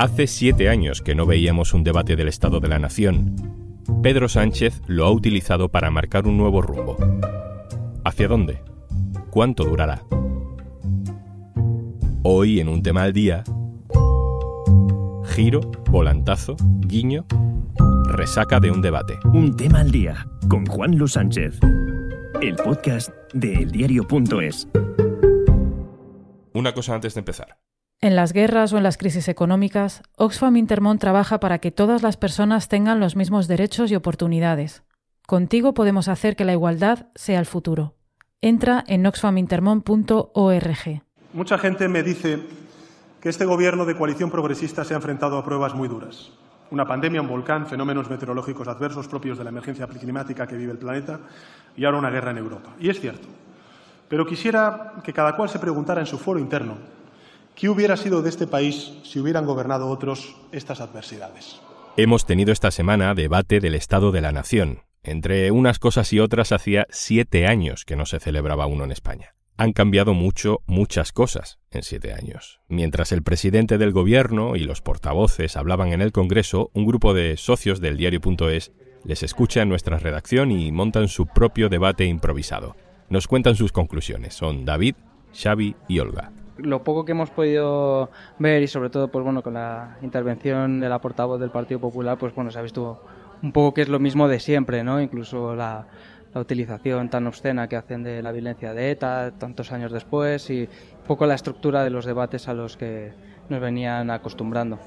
Hace siete años que no veíamos un debate del Estado de la Nación. Pedro Sánchez lo ha utilizado para marcar un nuevo rumbo. ¿Hacia dónde? ¿Cuánto durará? Hoy en un tema al día, giro, volantazo, guiño, resaca de un debate. Un tema al día con Juan Luis Sánchez. El podcast de eldiario.es. Una cosa antes de empezar. En las guerras o en las crisis económicas, Oxfam Intermont trabaja para que todas las personas tengan los mismos derechos y oportunidades. Contigo podemos hacer que la igualdad sea el futuro. Entra en oxfamintermont.org. Mucha gente me dice que este gobierno de coalición progresista se ha enfrentado a pruebas muy duras. Una pandemia, un volcán, fenómenos meteorológicos adversos propios de la emergencia climática que vive el planeta y ahora una guerra en Europa. Y es cierto. Pero quisiera que cada cual se preguntara en su foro interno ¿Qué hubiera sido de este país si hubieran gobernado otros estas adversidades? Hemos tenido esta semana debate del Estado de la Nación. Entre unas cosas y otras hacía siete años que no se celebraba uno en España. Han cambiado mucho, muchas cosas en siete años. Mientras el presidente del gobierno y los portavoces hablaban en el Congreso, un grupo de socios del diario.es les escucha en nuestra redacción y montan su propio debate improvisado. Nos cuentan sus conclusiones. Son David, Xavi y Olga lo poco que hemos podido ver y sobre todo pues bueno con la intervención de la portavoz del Partido Popular pues bueno se ha visto un poco que es lo mismo de siempre no incluso la, la utilización tan obscena que hacen de la violencia de ETA tantos años después y un poco la estructura de los debates a los que nos venían acostumbrando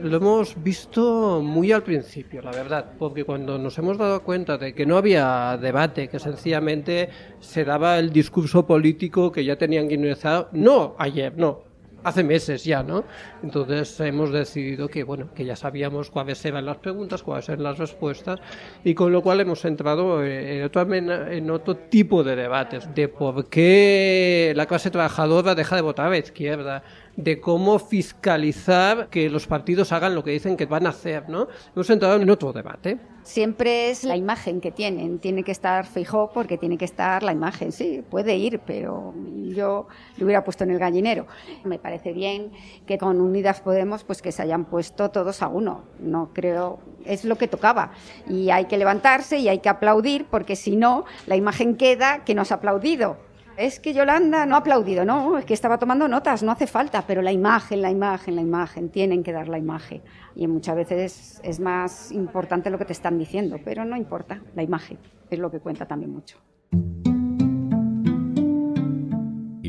lo hemos visto muy al principio, la verdad, porque cuando nos hemos dado cuenta de que no había debate, que sencillamente se daba el discurso político que ya tenían guionizado, no ayer, no, hace meses ya, ¿no? Entonces hemos decidido que, bueno, que ya sabíamos cuáles eran las preguntas, cuáles eran las respuestas, y con lo cual hemos entrado en otro, en otro tipo de debates, de por qué la clase trabajadora deja de votar a la izquierda, de cómo fiscalizar que los partidos hagan lo que dicen que van a hacer, ¿no? Hemos entrado en otro debate. Siempre es la imagen que tienen, tiene que estar fijo porque tiene que estar la imagen, sí, puede ir, pero yo le hubiera puesto en el gallinero. Me parece bien que con Unidas Podemos pues que se hayan puesto todos a uno, no creo, es lo que tocaba y hay que levantarse y hay que aplaudir porque si no la imagen queda que no ha aplaudido. Es que Yolanda no ha aplaudido, no, es que estaba tomando notas, no hace falta, pero la imagen, la imagen, la imagen, tienen que dar la imagen. Y muchas veces es más importante lo que te están diciendo, pero no importa, la imagen es lo que cuenta también mucho.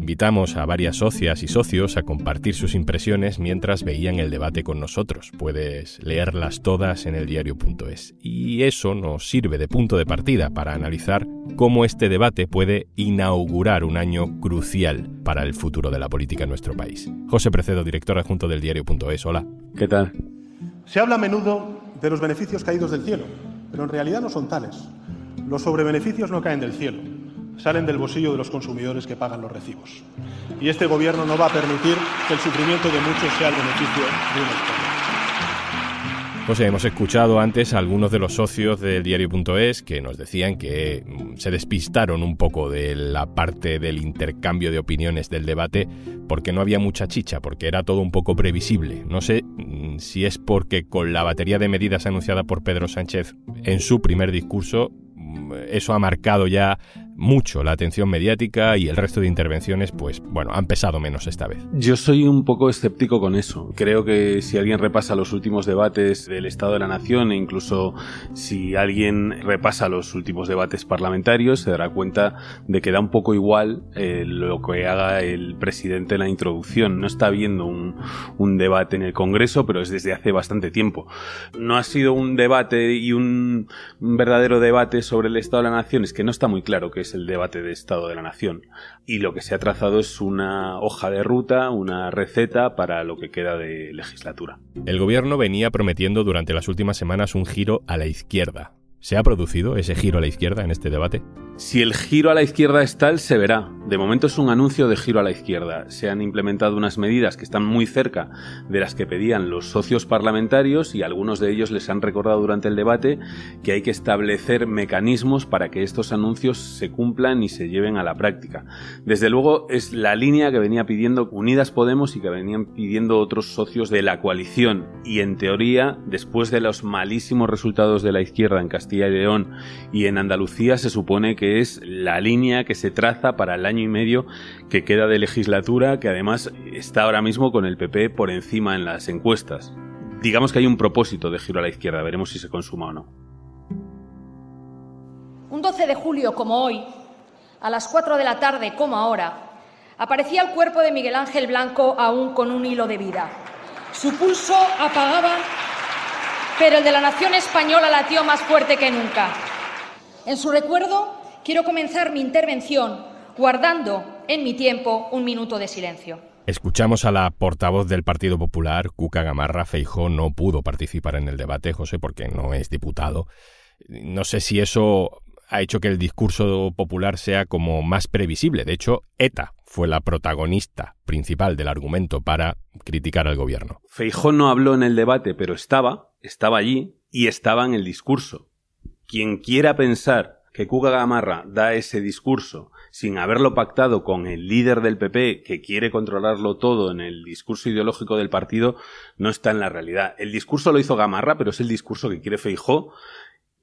Invitamos a varias socias y socios a compartir sus impresiones mientras veían el debate con nosotros. Puedes leerlas todas en el diario.es. Y eso nos sirve de punto de partida para analizar cómo este debate puede inaugurar un año crucial para el futuro de la política en nuestro país. José Precedo, director adjunto del diario.es. Hola. ¿Qué tal? Se habla a menudo de los beneficios caídos del cielo, pero en realidad no son tales. Los sobrebeneficios no caen del cielo salen del bolsillo de los consumidores que pagan los recibos. Y este Gobierno no va a permitir que el sufrimiento de muchos sea el beneficio de unos pocos. José, hemos escuchado antes a algunos de los socios del diario.es que nos decían que mm, se despistaron un poco de la parte del intercambio de opiniones del debate porque no había mucha chicha, porque era todo un poco previsible. No sé mm, si es porque con la batería de medidas anunciada por Pedro Sánchez en su primer discurso, mm, eso ha marcado ya mucho la atención mediática y el resto de intervenciones, pues bueno, han pesado menos esta vez. Yo soy un poco escéptico con eso. Creo que si alguien repasa los últimos debates del Estado de la Nación e incluso si alguien repasa los últimos debates parlamentarios, se dará cuenta de que da un poco igual eh, lo que haga el presidente en la introducción. No está habiendo un, debate en el Congreso, pero es desde hace bastante tiempo. No ha sido un debate y un verdadero debate sobre el Estado de la Nación, es que no está muy claro que es el debate de Estado de la Nación. Y lo que se ha trazado es una hoja de ruta, una receta para lo que queda de legislatura. El gobierno venía prometiendo durante las últimas semanas un giro a la izquierda. ¿Se ha producido ese giro a la izquierda en este debate? Si el giro a la izquierda es tal, se verá. De momento es un anuncio de giro a la izquierda. Se han implementado unas medidas que están muy cerca de las que pedían los socios parlamentarios y algunos de ellos les han recordado durante el debate que hay que establecer mecanismos para que estos anuncios se cumplan y se lleven a la práctica. Desde luego es la línea que venía pidiendo Unidas Podemos y que venían pidiendo otros socios de la coalición y en teoría después de los malísimos resultados de la izquierda en Castilla y León y en Andalucía se supone que es la línea que se traza para el año y medio que queda de legislatura, que además está ahora mismo con el PP por encima en las encuestas. Digamos que hay un propósito de giro a la izquierda, veremos si se consuma o no. Un 12 de julio como hoy, a las 4 de la tarde como ahora, aparecía el cuerpo de Miguel Ángel Blanco aún con un hilo de vida. Su pulso apagaba, pero el de la nación española latió más fuerte que nunca. En su recuerdo quiero comenzar mi intervención guardando en mi tiempo un minuto de silencio. Escuchamos a la portavoz del Partido Popular, Cuca Gamarra. Feijó no pudo participar en el debate, José, porque no es diputado. No sé si eso ha hecho que el discurso popular sea como más previsible. De hecho, ETA fue la protagonista principal del argumento para criticar al gobierno. Feijó no habló en el debate, pero estaba, estaba allí y estaba en el discurso. Quien quiera pensar que Cuga Gamarra da ese discurso sin haberlo pactado con el líder del PP que quiere controlarlo todo en el discurso ideológico del partido no está en la realidad. El discurso lo hizo Gamarra, pero es el discurso que quiere Feijó.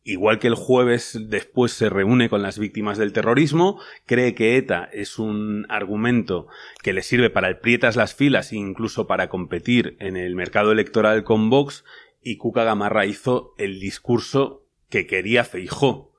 Igual que el jueves después se reúne con las víctimas del terrorismo, cree que ETA es un argumento que le sirve para el prietas las filas e incluso para competir en el mercado electoral con Vox y Cuca Gamarra hizo el discurso que quería Feijó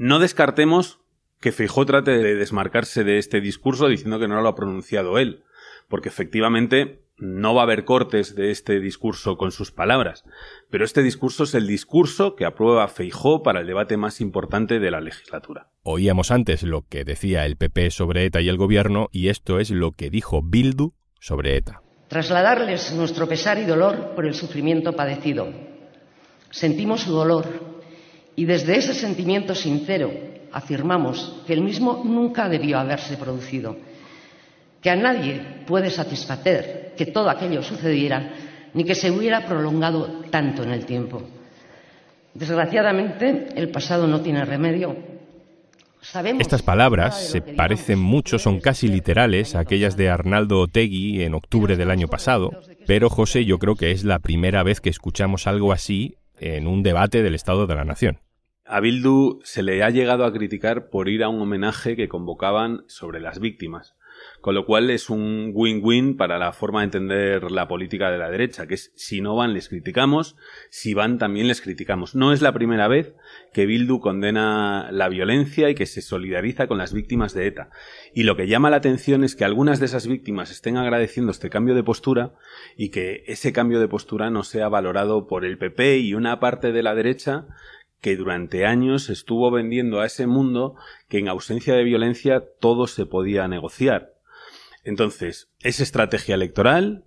no descartemos que Feijó trate de desmarcarse de este discurso diciendo que no lo ha pronunciado él, porque efectivamente no va a haber cortes de este discurso con sus palabras, pero este discurso es el discurso que aprueba Feijó para el debate más importante de la legislatura. Oíamos antes lo que decía el PP sobre ETA y el gobierno y esto es lo que dijo Bildu sobre ETA. Trasladarles nuestro pesar y dolor por el sufrimiento padecido. Sentimos su dolor y desde ese sentimiento sincero afirmamos que el mismo nunca debió haberse producido, que a nadie puede satisfacer que todo aquello sucediera ni que se hubiera prolongado tanto en el tiempo. Desgraciadamente, el pasado no tiene remedio. Estas palabras se parecen mucho, son casi literales a aquellas de Arnaldo Otegui en octubre del año pasado, pero José, yo creo que es la primera vez que escuchamos algo así en un debate del Estado de la Nación. A Bildu se le ha llegado a criticar por ir a un homenaje que convocaban sobre las víctimas, con lo cual es un win-win para la forma de entender la política de la derecha, que es si no van les criticamos, si van también les criticamos. No es la primera vez que Bildu condena la violencia y que se solidariza con las víctimas de ETA. Y lo que llama la atención es que algunas de esas víctimas estén agradeciendo este cambio de postura y que ese cambio de postura no sea valorado por el PP y una parte de la derecha que durante años estuvo vendiendo a ese mundo que en ausencia de violencia todo se podía negociar. Entonces, es estrategia electoral,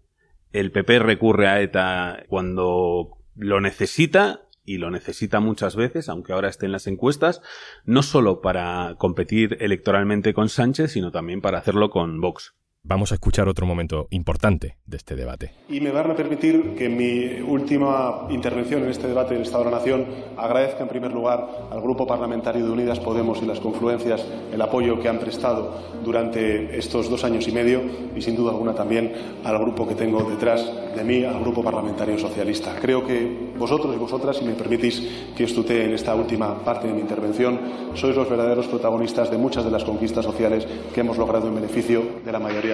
el PP recurre a ETA cuando lo necesita y lo necesita muchas veces, aunque ahora esté en las encuestas, no solo para competir electoralmente con Sánchez, sino también para hacerlo con Vox. Vamos a escuchar otro momento importante de este debate. Y me van a permitir que en mi última intervención en este debate del Estado de la Nación agradezca en primer lugar al Grupo Parlamentario de Unidas Podemos y las confluencias el apoyo que han prestado durante estos dos años y medio y sin duda alguna también al grupo que tengo detrás de mí, al Grupo Parlamentario Socialista. Creo que vosotros y vosotras, si me permitís que estute en esta última parte de mi intervención, sois los verdaderos protagonistas de muchas de las conquistas sociales que hemos logrado en beneficio de la mayoría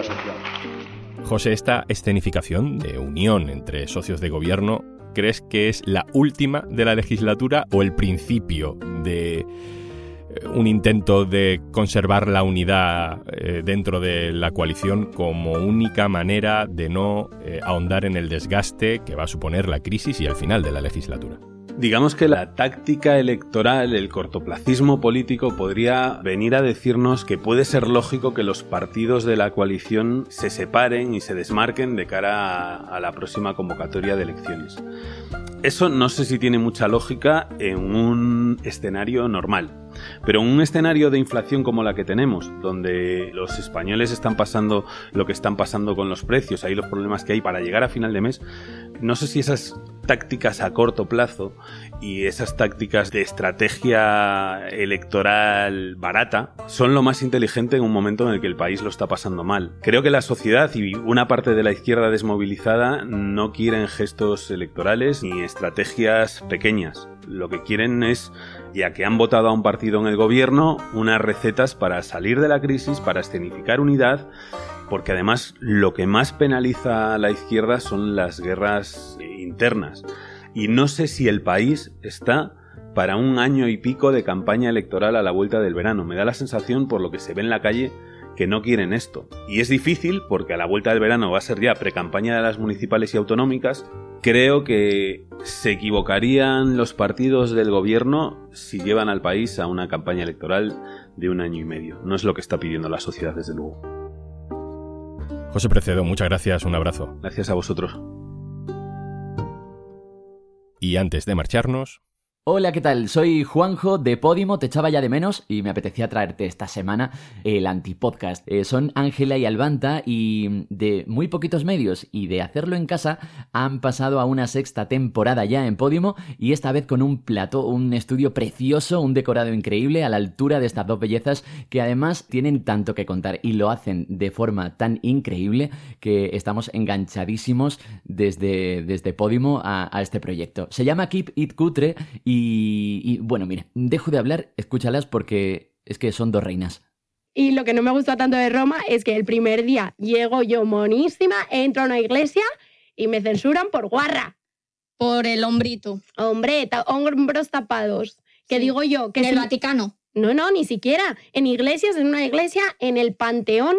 José, esta escenificación de unión entre socios de gobierno, ¿crees que es la última de la legislatura o el principio de eh, un intento de conservar la unidad eh, dentro de la coalición como única manera de no eh, ahondar en el desgaste que va a suponer la crisis y el final de la legislatura? Digamos que la táctica electoral, el cortoplacismo político podría venir a decirnos que puede ser lógico que los partidos de la coalición se separen y se desmarquen de cara a, la próxima convocatoria de elecciones. Eso no sé si tiene mucha lógica en un escenario normal. Pero en un escenario de inflación como la que tenemos, donde los españoles están pasando lo que están pasando con los precios, ahí los problemas que hay para llegar a final de mes, no sé si esas tácticas a corto plazo y esas tácticas de estrategia electoral barata son lo más inteligente en un momento en el que el país lo está pasando mal. Creo que la sociedad y una parte de la izquierda desmovilizada no quieren gestos electorales ni estrategias pequeñas. Lo que quieren es, ya que han votado a un partido en el gobierno, unas recetas para salir de la crisis, para escenificar unidad porque además lo que más penaliza a la izquierda son las guerras internas. Y no sé si el país está para un año y pico de campaña electoral a la vuelta del verano. Me da la sensación, por lo que se ve en la calle, que no quieren esto. Y es difícil porque a la vuelta del verano va a ser ya pre-campaña de las municipales y autonómicas. Creo que se equivocarían los partidos del gobierno si llevan al país a una campaña electoral de un año y medio. No es lo que está pidiendo la sociedad, desde luego. José Precedo, muchas gracias, un abrazo. Gracias a vosotros. Y antes de marcharnos, Hola, ¿qué tal? Soy Juanjo de Podimo, te echaba ya de menos y me apetecía traerte esta semana el antipodcast. Eh, son Ángela y Albanta y de muy poquitos medios y de hacerlo en casa han pasado a una sexta temporada ya en Podimo y esta vez con un plato, un estudio precioso, un decorado increíble a la altura de estas dos bellezas que además tienen tanto que contar y lo hacen de forma tan increíble que estamos enganchadísimos desde, desde Podimo a, a este proyecto. Se llama Keep It Cutre y y, bueno, mire, dejo de hablar, escúchalas porque es que son dos reinas. Y lo que no me gusta tanto de Roma es que el primer día llego yo monísima, entro a una iglesia y me censuran por guarra. Por el hombrito. Hombre, hombros tapados. Que digo yo que... En el Vaticano. No, no, ni siquiera. En iglesias, en una iglesia, en el Panteón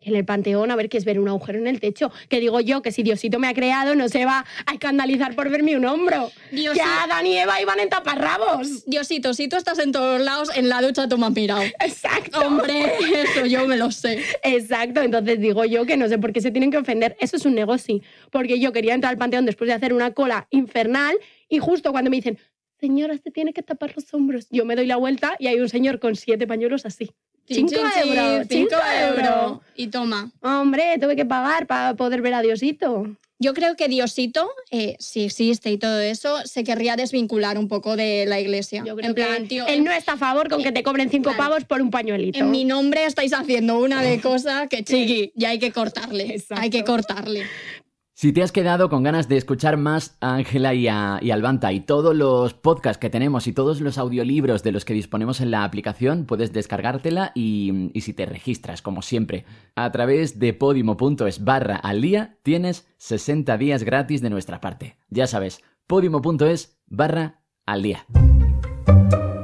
en el panteón a ver qué es ver un agujero en el techo. Que digo yo que si Diosito me ha creado no se va a escandalizar por verme un hombro. Diosito. Ya Adán y Eva iban en taparrabos. Diosito, si tú estás en todos lados, en la ducha tú me has mirado. Exacto. Hombre, eso yo me lo sé. Exacto, entonces digo yo que no sé por qué se tienen que ofender. Eso es un negocio. Porque yo quería entrar al panteón después de hacer una cola infernal y justo cuando me dicen, señora, se tiene que tapar los hombros, yo me doy la vuelta y hay un señor con siete pañuelos así. Cinco euros, cinco euros. Y toma. Hombre, tuve que pagar para poder ver a Diosito. Yo creo que Diosito, eh, si existe y todo eso, se querría desvincular un poco de la iglesia. Yo creo que él no está a favor con que te cobren cinco pavos por un pañuelito. En mi nombre estáis haciendo una de cosas que chiqui, y hay que cortarle. Hay que cortarle. Si te has quedado con ganas de escuchar más a Ángela y a, Albanta y todos los podcasts que tenemos y todos los audiolibros de los que disponemos en la aplicación, puedes descargártela y, y si te registras, como siempre, a través de podimo.es barra al día, tienes 60 días gratis de nuestra parte. Ya sabes, podimo.es barra al día.